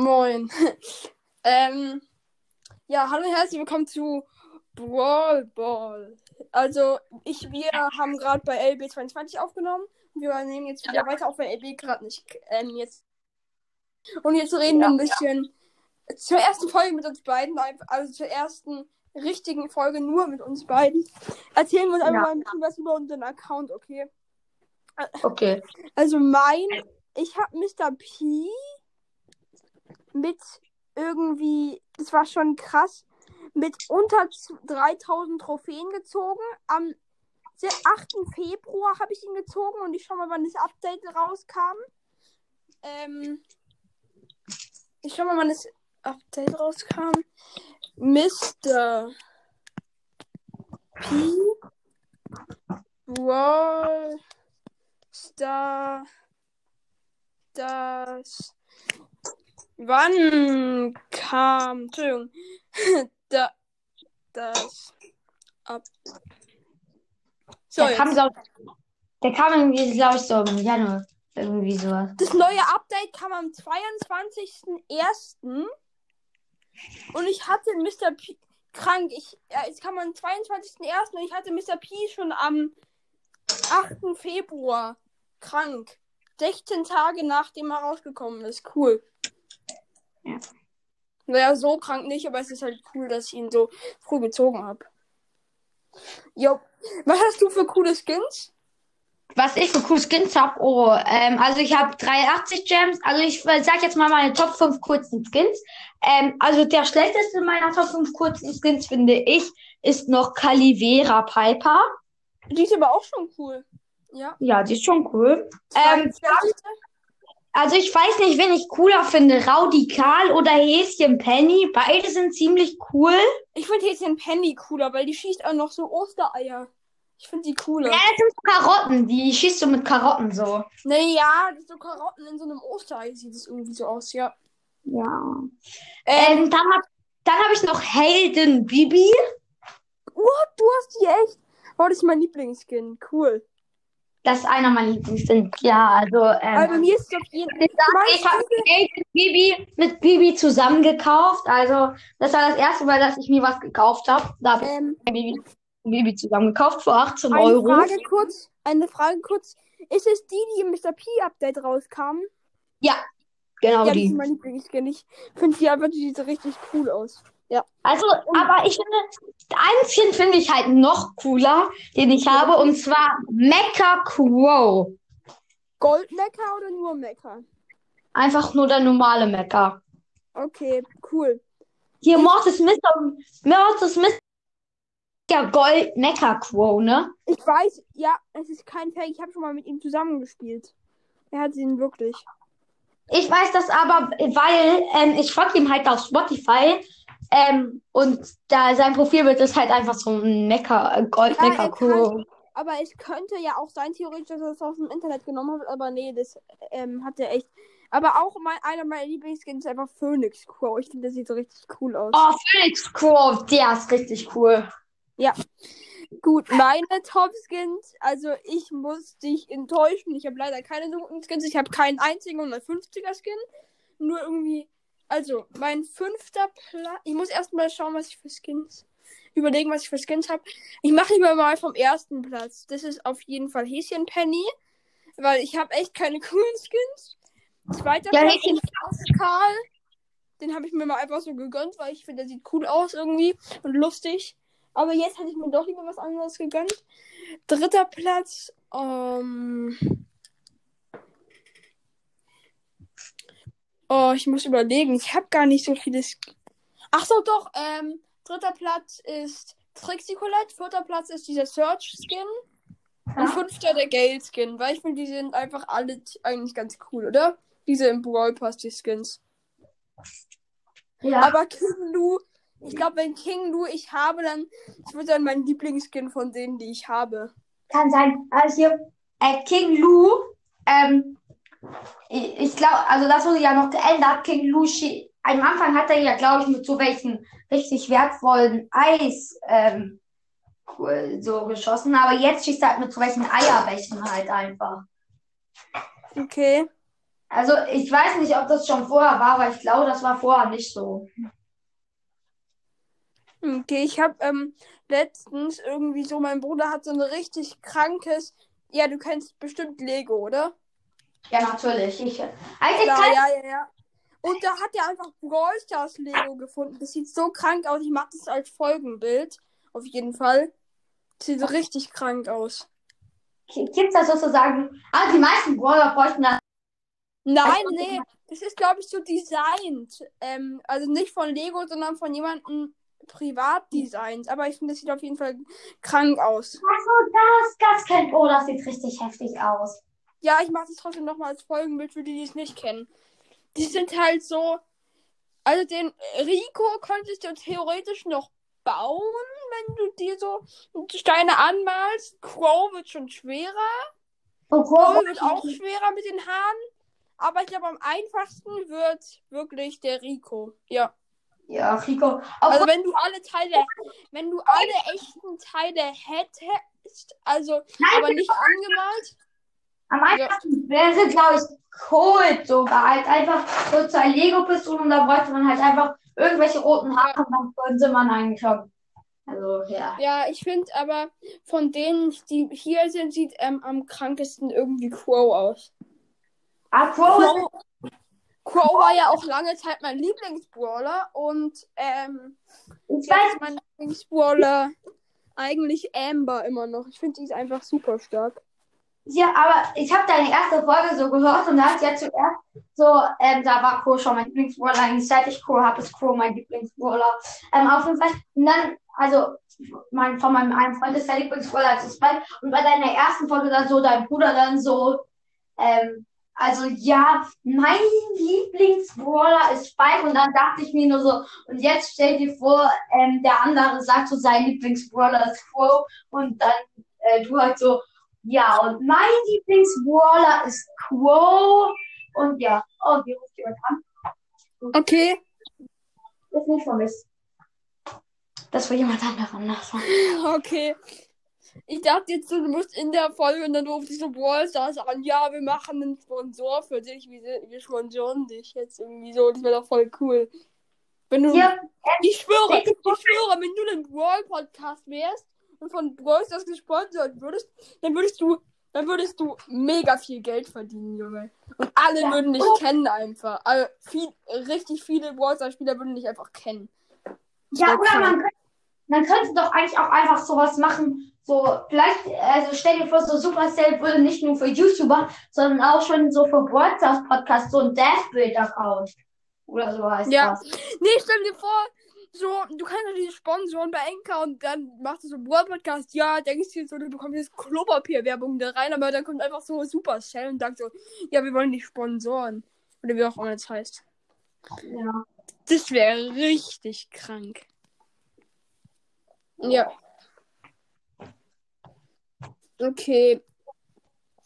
Moin. ähm, ja, hallo und herzlich willkommen zu Brawl Ball. Also, ich, wir haben gerade bei LB22 aufgenommen. Wir nehmen jetzt wieder Ja. weiter auf, weil LB gerade nicht. Ähm, jetzt. Und jetzt reden wir Ja. ein bisschen zur ersten Folge mit uns beiden, also zur ersten richtigen Folge nur mit uns beiden. Erzählen wir uns einfach Ja. mal ein bisschen was über unseren Account, okay? Okay. Also mein, ich habe Mr. P mit irgendwie, das war schon krass, mit unter z- 3000 Trophäen gezogen. Am se- 8. Februar habe ich ihn gezogen und ich schau mal, wann das Update rauskam. Ähm, ich schau mal, wann das Update rauskam. Mr. P. Brawl Star. Das. Wann kam. Entschuldigung. da. Das. Ab. So, der, kam, jetzt. glaub, der kam irgendwie, glaube ich, so im Januar. Irgendwie sowas. Das neue Update kam am 22.01. Und ich hatte Mr. P krank. Ich, ja, es kam am 22.01. und ich hatte Mr. P schon am 8. Februar krank. 16 Tage nachdem er rausgekommen ist. Cool. Ja. Naja, so krank nicht, aber es ist halt cool, dass ich ihn so früh gezogen habe. Jo. Was hast du für coole Skins? Was ich für coole Skins habe, oh, ähm, also ich habe 83 Gems, also ich äh, sag jetzt mal meine Top 5 kurzen Skins. Ähm, also der schlechteste meiner Top 5 kurzen Skins, finde ich, ist noch Calivera Piper. Die ist aber auch schon cool. Ja. Ja, die ist schon cool. Ähm? Also ich weiß nicht, wen ich cooler finde, Raudikal oder Häschen Penny. Beide sind ziemlich cool. Ich finde Häschen Penny cooler, weil die schießt auch noch so Ostereier. Ich finde die cooler. Ja, das sind so Karotten, die schießt du mit Karotten so. Naja, das so Karotten in so einem Osterei sieht es irgendwie so aus, ja. Ja. Ähm, Ähm, dann hab, dann hab ich noch Helden Bibi. what? Du hast die echt? Oh, das ist mein Lieblingsskin. Cool. Das ist einer meiner Lieblingsskins. Ja, also, Aber ähm, mir ist auf jeden ich ich habe Bibi mit Bibi zusammen gekauft. Also, das war das erste Mal, dass ich mir was gekauft habe. Da habe ich ähm, Bibi, Bibi zusammen gekauft für 18 eine Euro. Frage kurz. Eine Frage kurz. Ist es die, die im Mr. P Update rauskam? Genau ja, das die. ist mein Lieblingsskin. Ich finde die einfach, die sieht richtig cool aus. Ja. Also, aber ich finde, Skin finde ich halt noch cooler, den ich habe, und zwar Mecha Crow. Goldmecker oder nur Mecker? Einfach nur der normale Mecha. Okay, cool. Hier, Mortis Mr. Mortis Mr. Ja, Gold Mecha Crow, ne? Ich weiß, ja, es ist kein Fake. Ich habe schon mal mit ihm zusammengespielt. Er hat ihn wirklich. Ich weiß das aber, weil ähm, ich folge ihm halt auf Spotify. Ähm, und da sein Profilbild ist halt einfach so ein Mecha, äh, Gold Ja, er. Aber es könnte ja auch sein, theoretisch, dass er es aus dem Internet genommen hat. Aber nee, das ähm, hat er echt. Aber auch mein, einer meiner Lieblingsskins ist einfach Phoenix Crow. Ich finde, der sieht so richtig cool aus. Oh, Phoenix Crow, der ist richtig cool. Gut, meine Top-Skins. Also, ich muss dich enttäuschen. Ich habe leider keine so guten Skins. Ich habe keinen einzigen 150er-Skin. Nur irgendwie. Also, mein fünfter Platz. Ich muss erstmal schauen, was ich für Skins. Überlegen, was ich für Skins habe. Ich mache lieber mal vom ersten Platz. Das ist auf jeden Fall Häschen Penny. Weil ich habe echt keine coolen Skins. Zweiter Ja, Platz ist Karl. Den habe ich mir mal einfach so gegönnt, weil ich finde, der sieht cool aus irgendwie und lustig. Aber jetzt hätte ich mir doch lieber was anderes gegönnt. Dritter Platz. Ähm... Oh, ich muss überlegen. Ich habe gar nicht so viele. Sk Ach so, doch. Ähm, dritter Platz ist Trixie Colette. Vierter Platz ist dieser Search Skin. Und fünfter der Gale Skin. Weil ich finde, die sind einfach alle eigentlich ganz cool, oder? Diese im Brawl Pass, die Skins. Ja. Aber King Lu, ich glaube, wenn King Lu ich habe, dann das wird dann mein Lieblingsskin von denen, die ich habe. Kann sein. Also hier, äh, King Lu, ähm, ich, ich glaube, also das wurde ja noch geändert. King Lu, schie- am Anfang hat er ja, glaube ich, mit so welchen richtig wertvollen Eis, ähm, so geschossen. Aber jetzt schießt er halt mit so welchen Eierbächen halt einfach. Okay. Also ich weiß nicht, ob das schon vorher war, aber ich glaube, das war vorher nicht so. Okay, ich habe ähm, letztens irgendwie so, mein Bruder hat so ein richtig krankes. Ja, du kennst bestimmt Lego, oder? Ja, natürlich. Ich, eigentlich Ja, kann ja, ja, ja. Und da hat er einfach Brawl Stars Lego gefunden. Das sieht so krank aus. Ich mache das als Folgenbild. Auf jeden Fall. Das sieht richtig krank aus. gibt's das sozusagen. Ah, die meisten Brawler bräuchten das. Nein, nee. Das ist, glaube ich, so designt. Ähm, also nicht von Lego, sondern von jemandem privat designt. Aber ich finde, das sieht auf jeden Fall krank aus. Achso, das, das kennt. Oh, das sieht richtig heftig aus. Ja, ich mache das trotzdem nochmal als Folgenbild für die, die es nicht kennen. Die sind halt so. Also den Rico konntest du theoretisch noch bauen, wenn du dir so Steine anmalst. Crow wird schon schwerer. Oh, Crow Crow wird auch schwerer mit den Haaren. Aber ich glaube, am einfachsten wird wirklich der Rico. Ja. Ja, Rico. Auch Also wenn du alle Teile, wenn du alle echten Teile hättest, also Nein, aber nicht angemalt. Am einfachsten wäre, glaube ich, Cold sogar. Halt einfach so zwei Lego-Pistolen und da bräuchte man halt einfach irgendwelche roten Haare und dann könnte man eigentlich schon. Also, ja. Ja, ich finde aber von denen, die hier sind, sieht ähm, am krankesten irgendwie Crow aus. Ah, Crow ist Crow, Crow war ja auch lange Zeit mein Lieblingsbrawler und ähm, Ich jetzt weiß, mein Lieblingsbrawler eigentlich Amber immer noch. Ich finde die ist einfach super stark. Ja, aber ich habe deine erste Folge so gehört und da hat ja zuerst so, ähm, da war Crow schon mein Lieblingsbrawler. Eigentlich seit ich Crow habe, ist Crow mein Lieblingsbrawler. Ähm, auf jeden Fall. Und dann, also, mein, von meinem einen Freund ist der Lieblingsbrawler als Spike. Und bei deiner ersten Folge dann so, dein Bruder dann so, ähm, also ja, mein Lieblingsbrawler ist Spike. Und dann dachte ich mir nur so, und jetzt stell dir vor, ähm, der andere sagt so, sein Lieblingsbrawler ist Crow. Und dann, äh, du halt so, ja, und mein Lieblingsbrawler ist Quo. Und ja, oh, wie ruft jemand an? Okay. Ist nicht von mich. Das war jemand war- Okay. Ich dachte jetzt, du musst in der Folge und dann ruft sich so Brawl Stars an. Ja, wir machen einen Sponsor für dich. Wir, wir sponsoren dich jetzt irgendwie so. Das wäre doch voll cool. Wenn du. Ja, Ich schwöre, ich schwöre, wenn du ein Brawl-Podcast wärst und von Brawl Stars gesponsert würdest, dann würdest du, dann würdest du mega viel Geld verdienen, Junge. Und alle Ja. würden dich kennen einfach. Also viel, richtig viele Brawl Stars Spieler würden dich einfach kennen. ja, wär oder man könnte, man könnte doch eigentlich auch einfach sowas machen. So, vielleicht, also stell dir vor, so Supercell würde nicht nur für YouTuber, sondern auch schon so für Brawl Stars Podcast so ein Deathbuild-Account. Oder so heißt Ja. das. Nee, stell dir vor, so, du kannst ja diese Sponsoren bei Enka und dann machst du so einen Brawl Podcast. Ja, denkst du so, du bekommst jetzt Klopapier-Werbung da rein, aber dann kommt einfach so Supercell und sagt so, ja, wir wollen dich sponsoren. Oder wie auch immer das heißt. Ja. Das wäre richtig krank. Ja. Okay.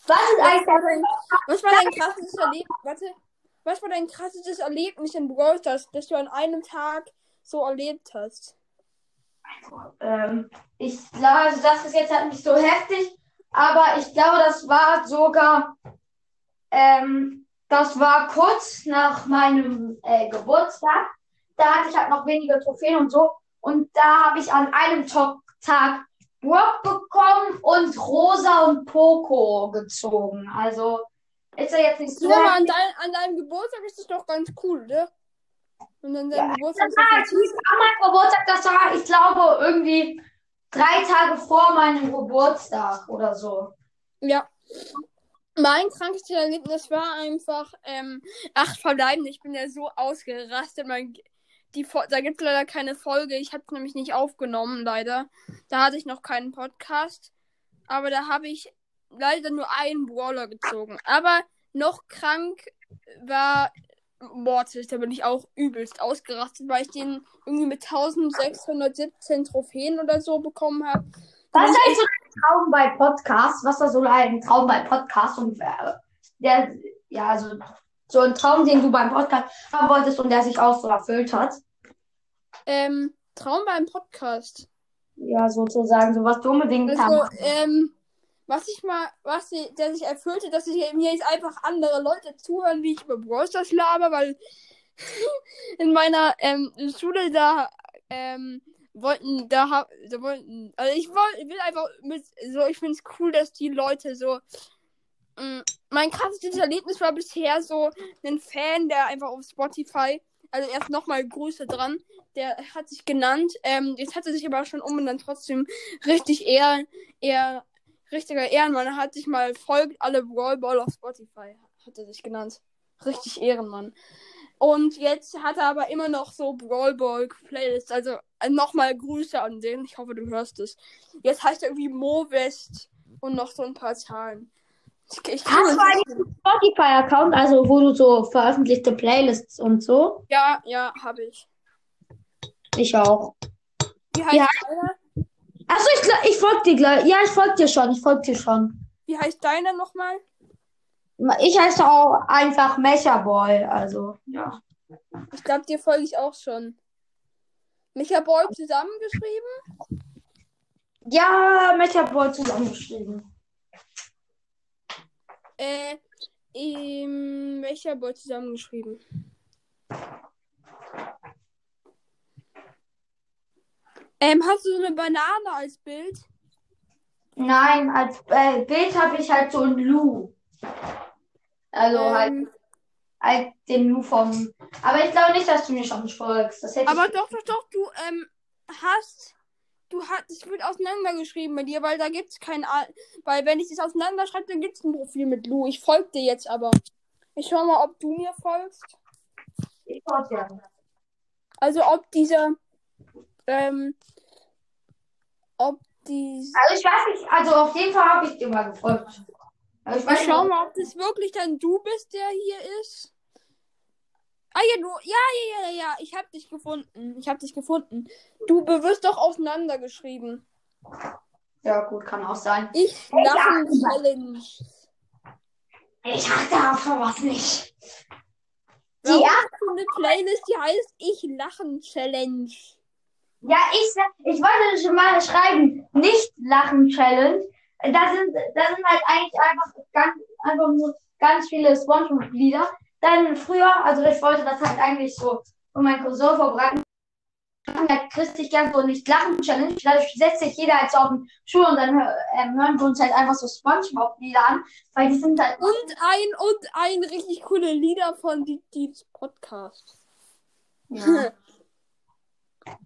Was ist eigentlich dein, was war dein krasses Erlebnis? Warte. Was war dein krasses Erlebnis in Brawl Stars, das du an einem Tag so erlebt hast? Ähm, ich glaube, also das ist jetzt halt nicht so heftig, aber ich glaube, das war sogar, ähm, das war kurz nach meinem äh, Geburtstag. Da hatte ich halt noch wenige Trophäen und so. Und da habe ich an einem To- Tag Brock bekommen und Rosa und Poco gezogen. Also ist er jetzt nicht so. Ja, aber an, dein, an deinem Geburtstag ist es doch ganz cool, ne? Und an deinem Ja, Geburtstag es hieß an meinem Geburtstag, das war, ich glaube, irgendwie drei Tage vor meinem Geburtstag oder so. Ja. Mein krankestes Erlebnis war einfach, ähm, ach, verbleiben, ich bin ja so ausgerastet. Mein, die, da gibt es leider keine Folge. Ich habe es nämlich nicht aufgenommen, leider. Da hatte ich noch keinen Podcast. Aber da habe ich leider nur einen Brawler gezogen. Aber noch krank war Mortis. Da bin ich auch übelst ausgerastet, weil ich den irgendwie mit 1617 Trophäen oder so bekommen habe. Was ist eigentlich so ein Traum bei Podcasts? Was war so ein Traum bei Podcasts und wer, der, ja, also so ein Traum, den du beim Podcast haben wolltest und der sich auch so erfüllt hat? Ähm, Traum beim Podcast. Ja, sozusagen, so was du unbedingt Also, haben. ähm, was ich mal, was sie, der sich erfüllte, dass ich mir jetzt einfach andere Leute zuhören, wie ich über Brawl Stars laber, weil in meiner ähm, Schule da ähm, wollten, da, da wollten, also ich woll, will einfach mit, so, ich finde es cool, dass die Leute so, mh, mein krassestes Erlebnis war bisher so ein Fan, der einfach auf Spotify, also erst nochmal Grüße dran, der hat sich genannt, ähm, jetzt hat er sich aber schon umbenannt, trotzdem richtig eher, eher, richtiger Ehrenmann, er hat sich mal folgt alle Brawl Ball auf Spotify, hat er sich genannt. Richtig Ehrenmann. Und jetzt hat er aber immer noch so Brawl Ball Playlists. Also äh, nochmal Grüße an den. Ich hoffe, du hörst es. Jetzt heißt er irgendwie Mo West und noch so ein paar Zahlen. Ich, ich Hast du eigentlich einen Spotify-Account, also wo du so veröffentlichte Playlists und so? Ja, ja, habe ich. Ich auch. Wie heißt Ja. Achso, ich, ich folge dir gleich. Ja, ich folge dir schon. Ich folge dir schon. Wie heißt deiner nochmal? Ich heiße auch einfach Mechaboy. Also, ja. Ich glaube, dir folge ich auch schon. Micha Boy zusammengeschrieben? Ja, Mechaboy zusammengeschrieben. Äh, ähm, welcher Boy zusammengeschrieben? Ähm, hast du so eine Banane als Bild? Nein, als äh, Bild habe ich halt so einen Lu. Also halt, Ähm, halt den Lu vom. Aber ich glaube nicht, dass du mir schon folgst. Aber ich. doch, doch, doch, du, ähm, hast, du hast, es wird auseinandergeschrieben bei dir, weil da gibt's kein, A- weil wenn ich das auseinanderschreibe, dann gibt's ein Profil mit Lu. Ich folge dir jetzt aber. Ich schau mal, ob du mir folgst. Ich folge dir. Also ob dieser, ähm, ob die, Also ich weiß nicht, also auf jeden Fall habe ich dir mal gefolgt. Aber ich weiß ich schau nicht, mal, ob das wirklich dann du bist, der hier ist. Ah ja, du, ja, ja, ja, ja, ich hab dich gefunden. Ich hab dich gefunden. Du wirst doch auseinandergeschrieben. Ja, gut, kann auch sein. Ich Ja. lachen Challenge. Ich achte auf sowas nicht. Die ja, eine Playlist, die heißt Ich lachen Challenge? Ja, ich, ich wollte schon mal schreiben, nicht Lachen Challenge. Da sind, da sind halt eigentlich einfach ganz, einfach nur ganz viele SpongeBob-Lieder. Dann früher, also ich wollte das halt eigentlich so für meinen Cousin vorbereiten. Halt christlich gern so nicht Lachen Challenge. Dadurch setzt sich jeder halt so auf den Schuh und dann ähm, hören wir uns halt einfach so SpongeBob-Lieder an, weil die sind halt Und ein und ein richtig coole Lieder von die Deeps Podcast. ja.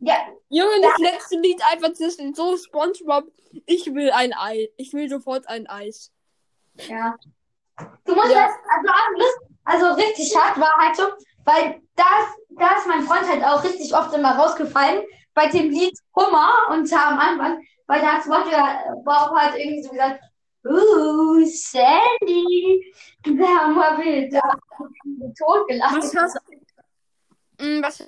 ja, Junge, das letzte Lied einfach das ist so SpongeBob. Ich will ein Ei. Ich will sofort ein Eis. Ja. Du musst Ja. das, also also richtig hart war halt so, weil da ist, da ist mein Freund halt auch richtig oft immer rausgefallen bei dem Lied Hummer und am Anfang, weil da hat Bob halt irgendwie so gesagt, Uh, Sandy. Da haben wir wieder tot gelacht. Was hast Mm, Was?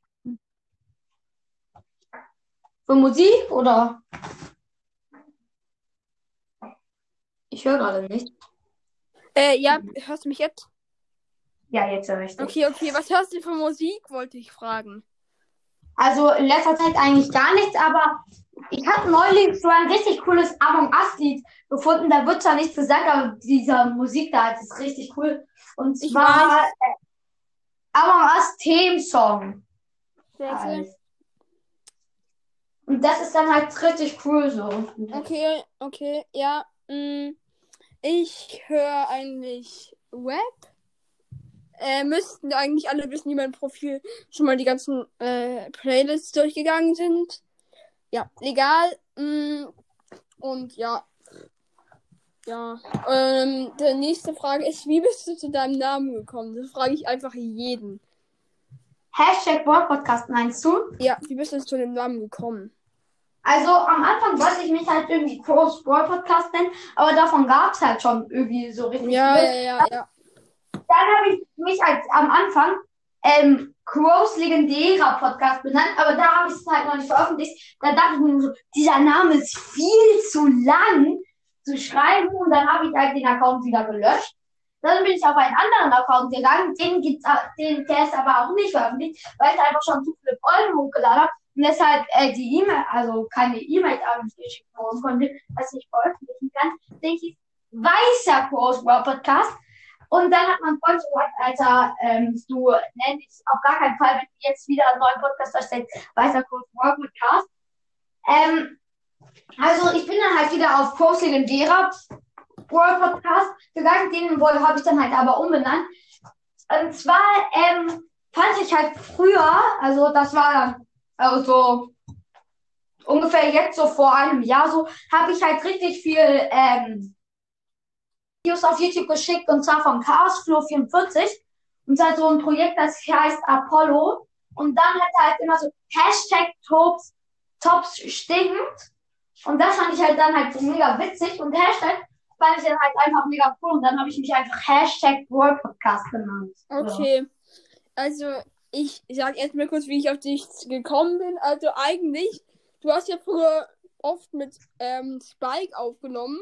Für Musik oder? Ich höre gerade nicht. Äh, ja, hörst du mich jetzt? Ja, jetzt höre ich dich. Okay, okay. Was hörst du für Musik, wollte ich fragen. Also in letzter Zeit eigentlich gar nichts, aber ich habe neulich so ein richtig cooles Among Us-Lied gefunden. Da wird zwar nichts gesagt, aber dieser Musik da ist richtig cool. Und Ich zwar äh, Among Us Theme Song. Warte. Und das ist dann halt richtig cool so. Okay, okay, ja. Mm, ich höre eigentlich Rap. Äh, müssten eigentlich alle wissen, die mein Profil schon mal die ganzen äh, Playlists durchgegangen sind. Ja, egal. Mm, und ja. Ja. Ähm, die nächste Frage ist, wie bist du zu deinem Namen gekommen? Das frage ich einfach jeden. Hashtag Boy Podcast meinst du? Ja, wie bist du zu dem Namen gekommen? Also am Anfang wollte ich mich halt irgendwie Crows Boy Podcast nennen, aber davon gab es halt schon irgendwie so richtig Ja, viel. ja, ja, ja. Dann habe ich mich als am Anfang ähm, Crows legendärer Podcast benannt, aber da habe ich es halt noch nicht veröffentlicht. Da dachte ich mir so, dieser Name ist viel zu lang zu schreiben und dann habe ich halt den Account wieder gelöscht. Dann bin ich auf einen anderen Account gegangen, den gibt's, den, der ist aber auch nicht veröffentlicht, weil ich einfach schon zu viele Folgen hochgeladen habe. Und deshalb äh, die E-Mail, also keine E-Mail an mich geschickt worden konnte, was ich veröffentlichen kann, denke ich, weißer Cross World Podcast. Und dann hat mein Freund gesagt, Alter, ähm, du nennst auf gar keinen Fall, wenn du jetzt wieder einen neuen Podcast erstellst, weißer Cross World Podcast. Ähm, also ich bin dann halt wieder auf Cross Legendärer World Podcast gegangen, den habe ich dann halt aber umbenannt. Und zwar ähm, fand ich halt früher, also das war also ungefähr jetzt so vor einem Jahr so, habe ich halt richtig viel ähm, Videos auf YouTube geschickt und zwar von Chaos Flow 44 und zwar so ein Projekt, das heißt Apollo. Und dann hat er halt immer so Hashtag Tops, Tops stinkend. Und das fand ich halt dann halt so mega witzig. Und Hashtag fand ich dann halt einfach mega cool. Und dann habe ich mich einfach Hashtag World Podcast genannt. Okay. Also, ich sag erstmal kurz, wie ich auf dich gekommen bin. Also eigentlich, du hast ja früher oft mit ähm, Spike aufgenommen.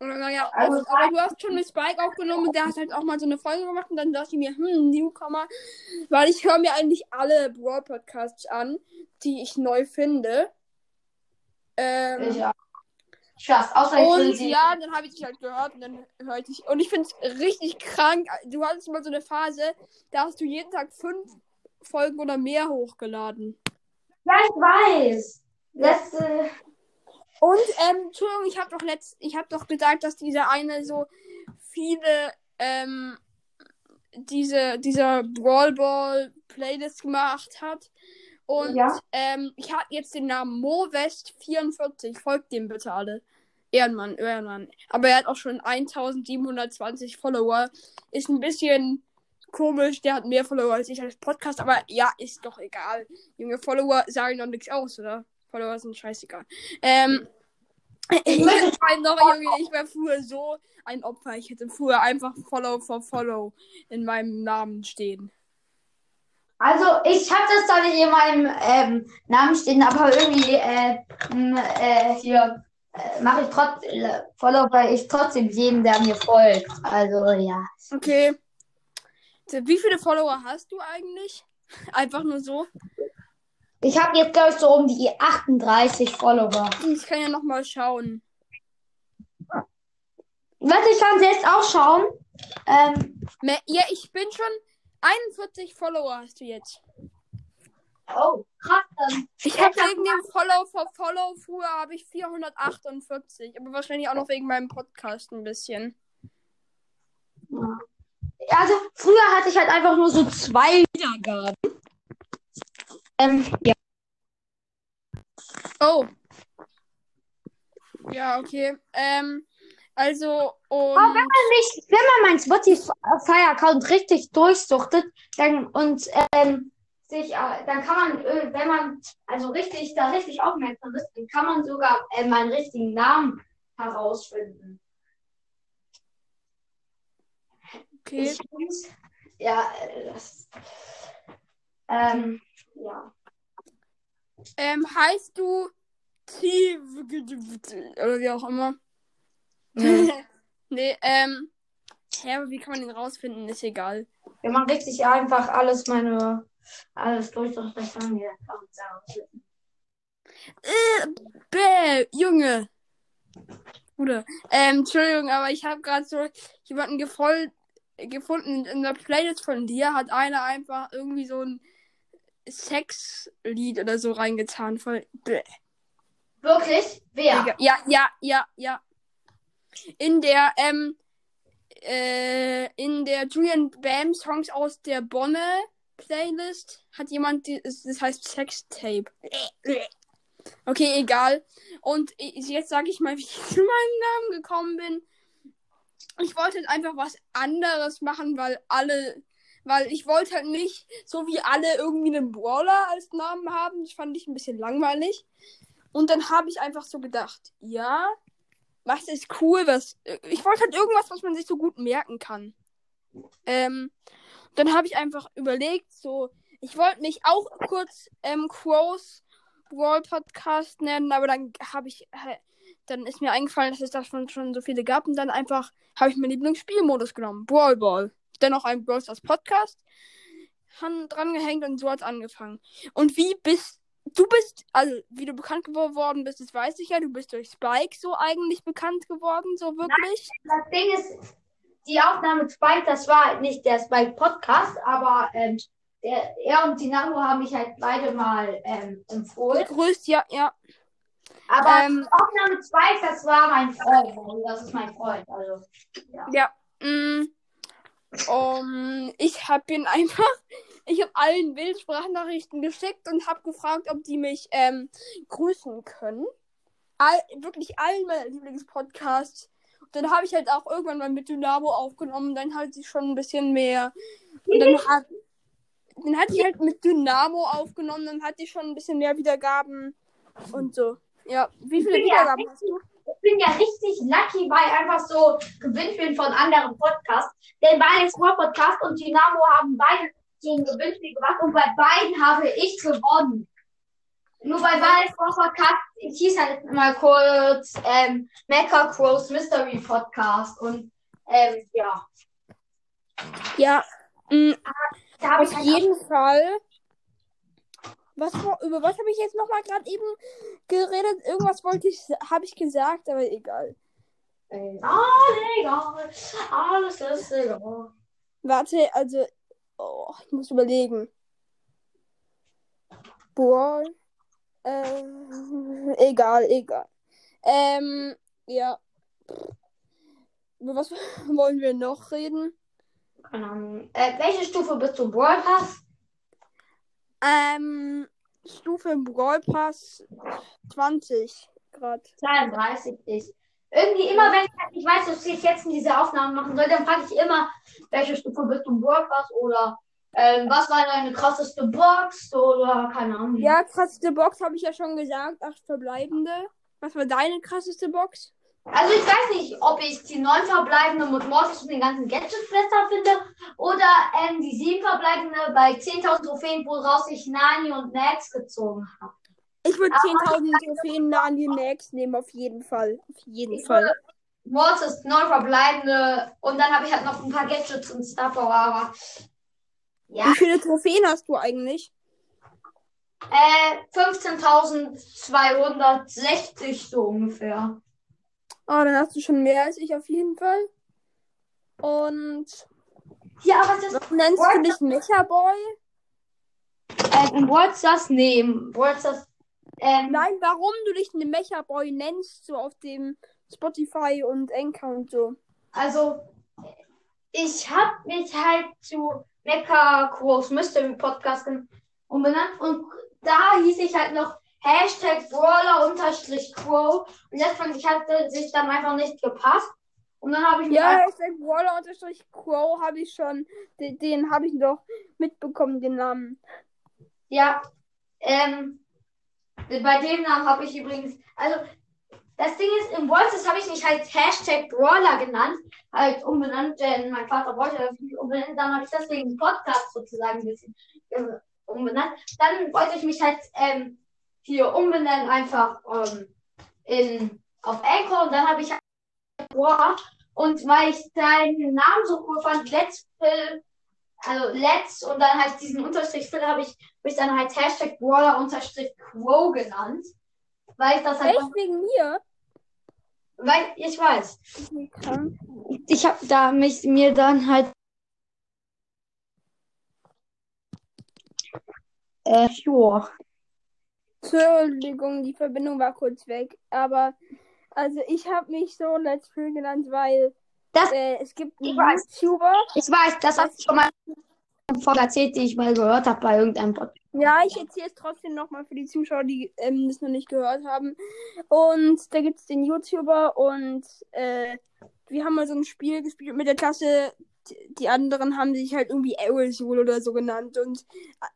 Oder naja, Also, oft, aber du hast schon mit Spike aufgenommen und der hat halt auch mal so eine Folge gemacht und dann dachte ich mir, hm, Newcomer, weil ich höre mir eigentlich alle Brawl Podcasts an, die ich neu finde. Ähm, Ich Spaß, außer ich will und sie. ja, dann habe ich dich halt gehört und dann höre ich dich. Und ich finde es richtig krank. Du hattest mal so eine Phase, da hast du jeden Tag fünf Folgen oder mehr hochgeladen. Ja, ich weiß. Letzte. Und, ähm, Entschuldigung, ich habe doch letzt, ich habe doch gesagt, dass dieser eine so viele, ähm, diese, dieser Brawl Ball Playlist gemacht hat. Und, Ja. ähm, ich habe jetzt den Namen MoWest44. Folgt dem bitte alle. Ehrenmann, Ehrenmann. Aber er hat auch schon 1720 Follower. Ist ein bisschen komisch. Der hat mehr Follower als ich als Podcast. Aber ja, ist doch egal. Junge, Follower sagen doch nichts aus, oder? Follower sind scheißegal. Ähm, ich weiß noch, Junge, ich war früher so ein Opfer. Ich hätte früher einfach Follow for Follow in meinem Namen stehen. Also, ich habe das zwar nicht in meinem ähm, Namen stehen, aber irgendwie äh, m, äh, hier äh, mache ich trotzdem äh, Follow, weil ich trotzdem jeden, der mir folgt. Also, ja. Okay. Wie viele Follower hast du eigentlich? Einfach nur so. Ich habe jetzt, glaube ich, so um die 38 Follower. Ich kann ja noch mal schauen. Warte, ich kann selbst auch schauen. Ähm, Ja, ich bin schon 41 Follower hast du jetzt. oh, krass. Ich habe wegen dem Follow for Follow früher habe ich 448, aber wahrscheinlich auch noch wegen meinem Podcast ein bisschen. Also, früher hatte ich halt einfach nur so zwei Wiedergaben. Ähm, ja. Oh. Ja, okay. Ähm, also und Aber wenn man nicht, wenn man meinen Spotify-Account richtig durchsuchtet, dann und ähm, sich, äh, dann kann man, äh, wenn man also richtig da richtig aufmerksam ist, dann kann man sogar äh, meinen richtigen Namen herausfinden. okay. Ich. Ja, äh, das, ähm, ja. Ähm, heißt du T oder wie auch immer? Nee. nee, ähm. Ja, aber wie kann man den rausfinden? Ist egal. Wenn man richtig einfach alles meine alles durchsucht, dann kann man den Account herausfinden. Äh, bäh, Junge. Bruder. Ähm, Entschuldigung, aber ich habe gerade so jemanden gefol gefunden in der Playlist von dir. Hat einer einfach irgendwie so ein Sexlied oder so reingetan. Voll. Bäh. Wirklich? Wer? Ja, ja, ja, ja. In der, ähm, äh, in der Julian Bam Songs aus der Bonne Playlist hat jemand, die, das heißt Sextape. Okay, egal. Und jetzt sage ich mal, wie ich zu meinem Namen gekommen bin. Ich wollte halt einfach was anderes machen, weil alle, weil ich wollte halt nicht so wie alle irgendwie einen Brawler als Namen haben. Das fand ich ein bisschen langweilig. Und dann habe ich einfach so gedacht, ja, was ist cool, was. Ich wollte halt irgendwas, was man sich so gut merken kann. Ähm, dann habe ich einfach überlegt, so, ich wollte mich auch kurz ähm, Crows Brawl Podcast nennen, aber dann habe ich, dann ist mir eingefallen, dass es da schon, schon so viele gab und dann einfach habe ich meinen Lieblingsspielmodus genommen, Brawl Ball. Dann noch ein Brawl Stars Podcast dran gehängt und so hat angefangen. Und wie bist du bist, also wie du bekannt geworden bist, das weiß ich ja, du bist durch Spike so eigentlich bekannt geworden, so wirklich. Das Ding ist, die Aufnahme mit Spike, das war nicht der Spike Podcast, aber ähm, der, er und Dinamo haben mich halt beide mal ähm, empfohlen. Grüßt, ja, ja. Aber Ähm, die Aufnahme Spike, das war mein Freund. Also das ist mein Freund. Also, ja. Ja. Mm, um, ich habe ihn einfach, ich habe allen Bildsprachnachrichten geschickt und habe gefragt, ob die mich ähm, grüßen können. All, wirklich allen meiner Lieblingspodcasts. Und dann habe ich halt auch irgendwann mal mit Dynamo aufgenommen. Dann halt sie schon ein bisschen mehr. Und dann hat, dann hatte ich halt mit Dynamo aufgenommen. Dann hatte ich schon ein bisschen mehr Wiedergaben und so. Ja, wie viele Ja. Wiedergaben hast du? Ich bin ja richtig lucky bei einfach so Gewinnspielen von anderen Podcasts. Denn bei Alex Moore Podcast und Dynamo haben beide so ein Gewinnspiel gemacht und bei beiden habe ich gewonnen. Nur bei Alex Moore Podcast, ich hieß halt mal kurz ähm, Mecha Crows Mystery Podcast und ähm, ja, Ja, mm, da habe Auf ich halt jeden Fall. Was, war- über was habe ich jetzt nochmal gerade eben geredet? Irgendwas wollte ich, habe ich gesagt, aber egal. Äh, alles egal, alles ist egal. Warte, also, oh, ich muss überlegen. Brawl. Äh, egal, egal. Ähm, ja. Über was wollen wir noch reden? Keine Ahnung. Äh, welche Stufe bist du? Brawl Pass? Ähm, Stufe im Brawl Pass 20 Grad. 32 ist. Irgendwie immer, wenn ich halt nicht weiß, dass ich jetzt in diese Aufnahmen machen soll, dann frage ich immer, welche Stufe bist du im Brawl Pass oder ähm, was war deine krasseste Box oder keine Ahnung. Ja, krasseste Box habe ich ja schon gesagt. Acht verbleibende. Was war deine krasseste Box? Also ich weiß nicht, ob ich die neun verbleibende mit Mortis und den ganzen Gadgets besser finde oder ähm, die sieben verbleibende bei 10.000 Trophäen, woraus ich Nani und Max gezogen habe. Ich würde 10.000 Trophäen nah an die Next nehmen, auf jeden Fall. Auf jeden Ich Fall. würde Mortis neun verbleibende und dann habe ich halt noch ein paar Gadgets und Star Power, aber ja. Wie viele Trophäen hast du eigentlich? Äh, 15.260 so ungefähr. Oh, dann hast du schon mehr als ich auf jeden Fall. Und Ja, was ist was nennst du dich Mecha Boy? äh, in WhatsApp nehmen? WhatsApp, ähm, Nein, warum du dich eine Mecha Boy nennst, so auf dem Spotify und Anchor und so. also ich habe mich halt zu Mecha Crows Mystery Podcast umbenannt und da hieß ich halt noch Hashtag Brawler unterstrich Crow und das fand ich hat sich dann einfach nicht gepasst und dann habe ich mich Ja, einfach- Hashtag Waller unterstrich Crow habe ich schon. Den, den habe ich doch mitbekommen, den Namen. Ja, ähm, bei dem Namen habe ich übrigens, also das Ding ist, im Voices habe ich mich halt Hashtag Brawler genannt, halt umbenannt, denn mein Vater wollte das nicht umbenennen, dann habe ich deswegen den Podcast sozusagen ein bisschen äh, umbenannt. Dann wollte ich mich halt ähm, hier umbenennen, einfach ähm, in, auf Anchor und dann habe ich halt Brawler und weil ich deinen Namen so cool fand, Let's Phil, also Let's und dann halt diesen Unterstrich Phil habe ich mich dann halt Hashtag Brawler unterstrich Quo genannt. Weil ich das halt, Echt wegen mir? weil ich weiß. Ich habe da mich mir dann halt. Äh, joa. Entschuldigung, die Verbindung war kurz weg. Aber also ich habe mich so Let's Play genannt, weil Das- äh, es gibt einen Ich weiß. YouTuber. Ich weiß, das hast du schon mal Folge erzählt, die ich mal gehört habe bei irgendeinem Podcast. Ja, ich erzähle es trotzdem nochmal für die Zuschauer, die ähm, das noch nicht gehört haben. Und da gibt es den YouTuber und äh, wir haben mal so ein Spiel gespielt mit der Klasse. Die- Die anderen haben sich halt irgendwie Aerosol oder so genannt. Und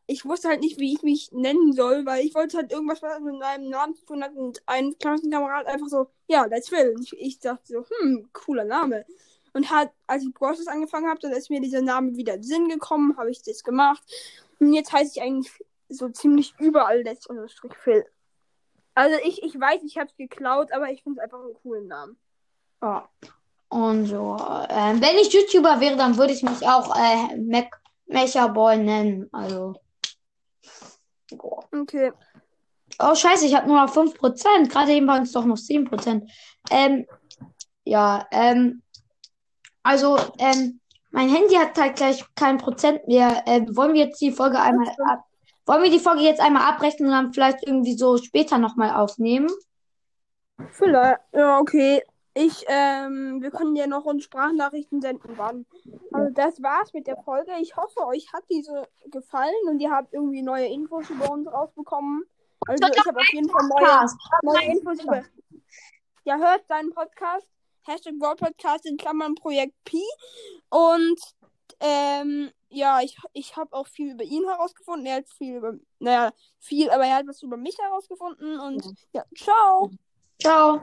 ich wusste halt nicht, wie ich mich nennen soll, weil ich wollte halt irgendwas, was mit meinem Namen zu tun hat. Und ein Klassenkamerad einfach so, ja, let's will. Und ich, ich dachte so, hm, cooler Name. Und hat, als ich Process angefangen habe, dann ist mir dieser Name wieder in den Sinn gekommen, habe ich das gemacht. Und jetzt heiße ich eigentlich so ziemlich überall Let's Unterstrich Phil. Also ich, ich weiß, ich habe es geklaut, aber ich finde es einfach einen coolen Namen. Ja. Und so. Ähm, wenn ich YouTuber wäre, dann würde ich mich auch äh, Mac Mecha Boy nennen. Also. Joa. Okay. Oh, scheiße, ich habe nur noch 5%. Gerade eben waren es doch noch 7%. Ähm, ja, ähm, also, ähm, mein Handy hat halt gleich kein Prozent mehr. Ähm, wollen wir jetzt die Folge einmal ab, wollen wir die Folge jetzt einmal abbrechen und dann vielleicht irgendwie so später nochmal aufnehmen? Vielleicht. Ja, okay. Ich, ähm, wir können ja noch uns Sprachnachrichten senden, wann. Also das war's mit der Folge. Ich hoffe, euch hat diese gefallen und ihr habt irgendwie neue Infos über uns rausbekommen. Also ich habe auf jeden Fall neue, neue Infos über. Ja, hört seinen Podcast. Hashtag World Podcast in Klammern Projekt Pi. Und ähm, ja, ich, ich habe auch viel über ihn herausgefunden. Er hat viel über, naja, viel, aber er hat was über mich herausgefunden. Und ja, ciao. Ciao.